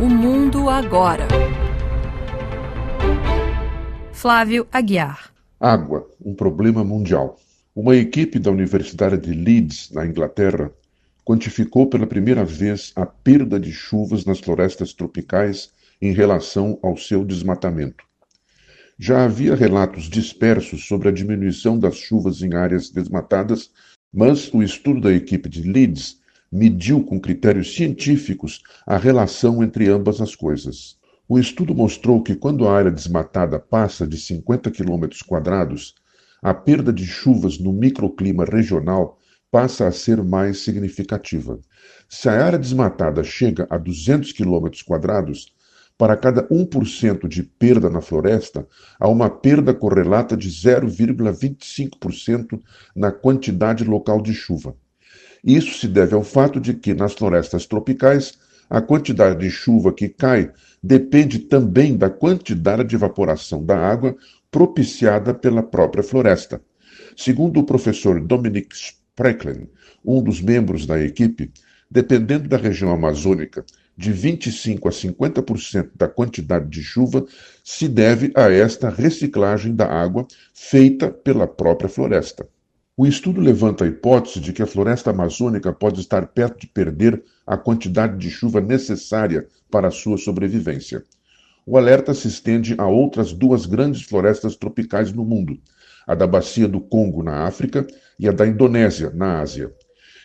O Mundo Agora. Flávio Aguiar. Água, um problema mundial. Uma equipe da Universidade de Leeds, na Inglaterra, quantificou pela primeira vez a perda de chuvas nas florestas tropicais em relação ao seu desmatamento. Já havia relatos dispersos sobre a diminuição das chuvas em áreas desmatadas, mas o estudo da equipe de Leeds mediu com critérios científicos a relação entre ambas as coisas. O estudo mostrou que quando a área desmatada passa de 50 km quadrados, a perda de chuvas no microclima regional passa a ser mais significativa. Se a área desmatada chega a 200 km quadrados, para cada 1% de perda na floresta, há uma perda correlata de 0,25% na quantidade local de chuva. Isso se deve ao fato de que, nas florestas tropicais, a quantidade de chuva que cai depende também da quantidade de evaporação da água propiciada pela própria floresta. Segundo o professor Dominic Sprecklin, um dos membros da equipe, dependendo da região amazônica, de 25 a 50% da quantidade de chuva se deve a esta reciclagem da água feita pela própria floresta. O estudo levanta a hipótese de que a floresta amazônica pode estar perto de perder a quantidade de chuva necessária para a sua sobrevivência. O alerta se estende a outras duas grandes florestas tropicais no mundo, a da Bacia do Congo, na África, e a da Indonésia, na Ásia.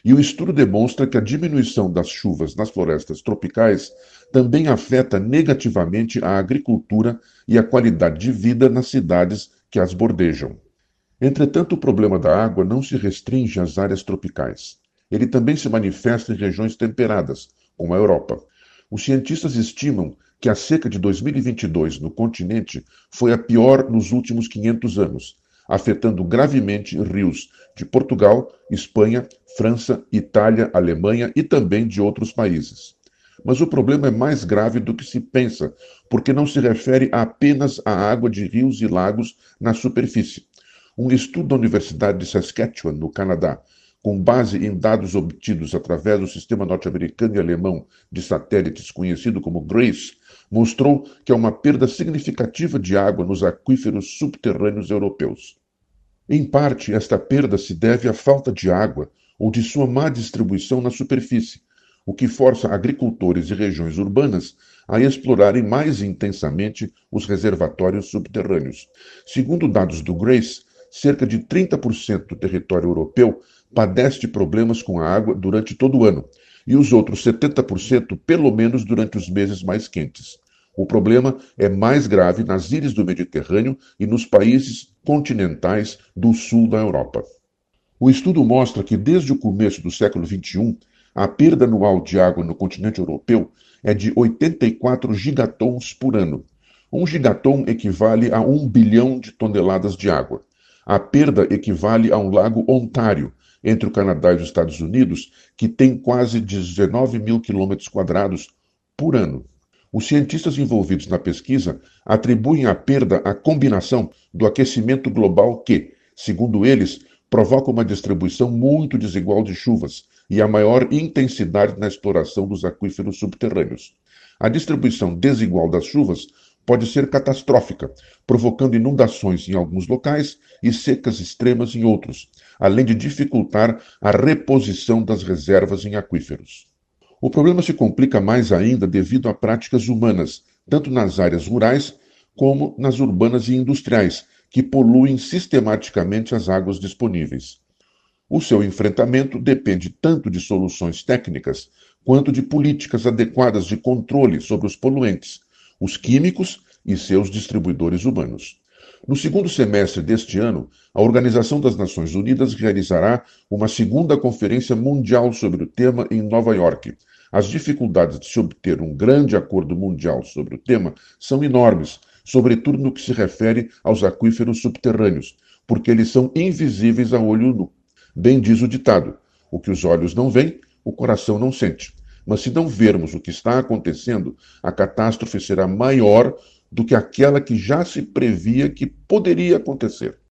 E o estudo demonstra que a diminuição das chuvas nas florestas tropicais também afeta negativamente a agricultura e a qualidade de vida nas cidades que as bordejam. Entretanto, o problema da água não se restringe às áreas tropicais. Ele também se manifesta em regiões temperadas, como a Europa. Os cientistas estimam que a seca de 2022 no continente foi a pior nos últimos 500 anos, afetando gravemente rios de Portugal, Espanha, França, Itália, Alemanha e também de outros países. Mas o problema é mais grave do que se pensa, porque não se refere apenas à água de rios e lagos na superfície. Um estudo da Universidade de Saskatchewan, no Canadá, com base em dados obtidos através do sistema norte-americano e alemão de satélites conhecido como GRACE, mostrou que há uma perda significativa de água nos aquíferos subterrâneos europeus. Em parte, esta perda se deve à falta de água ou de sua má distribuição na superfície, o que força agricultores e regiões urbanas a explorarem mais intensamente os reservatórios subterrâneos. Segundo dados do GRACE, cerca de 30% do território europeu padece de problemas com a água durante todo o ano, e os outros 70% pelo menos durante os meses mais quentes. O problema é mais grave nas ilhas do Mediterrâneo e nos países continentais do sul da Europa. O estudo mostra que desde o começo do século XXI, a perda anual de água no continente europeu é de 84 gigatons por ano. Um gigaton equivale a um bilhão de toneladas de água. A perda equivale a um lago Ontário, entre o Canadá e os Estados Unidos, que tem quase 19 mil quilômetros quadrados por ano. Os cientistas envolvidos na pesquisa atribuem a perda à combinação do aquecimento global que, segundo eles, provoca uma distribuição muito desigual de chuvas e a maior intensidade na exploração dos aquíferos subterrâneos. A distribuição desigual das chuvas pode ser catastrófica, provocando inundações em alguns locais e secas extremas em outros, além de dificultar a reposição das reservas em aquíferos. O problema se complica mais ainda devido a práticas humanas, tanto nas áreas rurais como nas urbanas e industriais, que poluem sistematicamente as águas disponíveis. O seu enfrentamento depende tanto de soluções técnicas quanto de políticas adequadas de controle sobre os poluentes, os químicos e seus distribuidores humanos. No segundo semestre deste ano, a Organização das Nações Unidas realizará uma segunda conferência mundial sobre o tema em Nova York. As dificuldades de se obter um grande acordo mundial sobre o tema são enormes, sobretudo no que se refere aos aquíferos subterrâneos, porque eles são invisíveis a olho nu. Bem diz o ditado: o que os olhos não veem, o coração não sente. Mas se não vermos o que está acontecendo, a catástrofe será maior do que aquela que já se previa que poderia acontecer.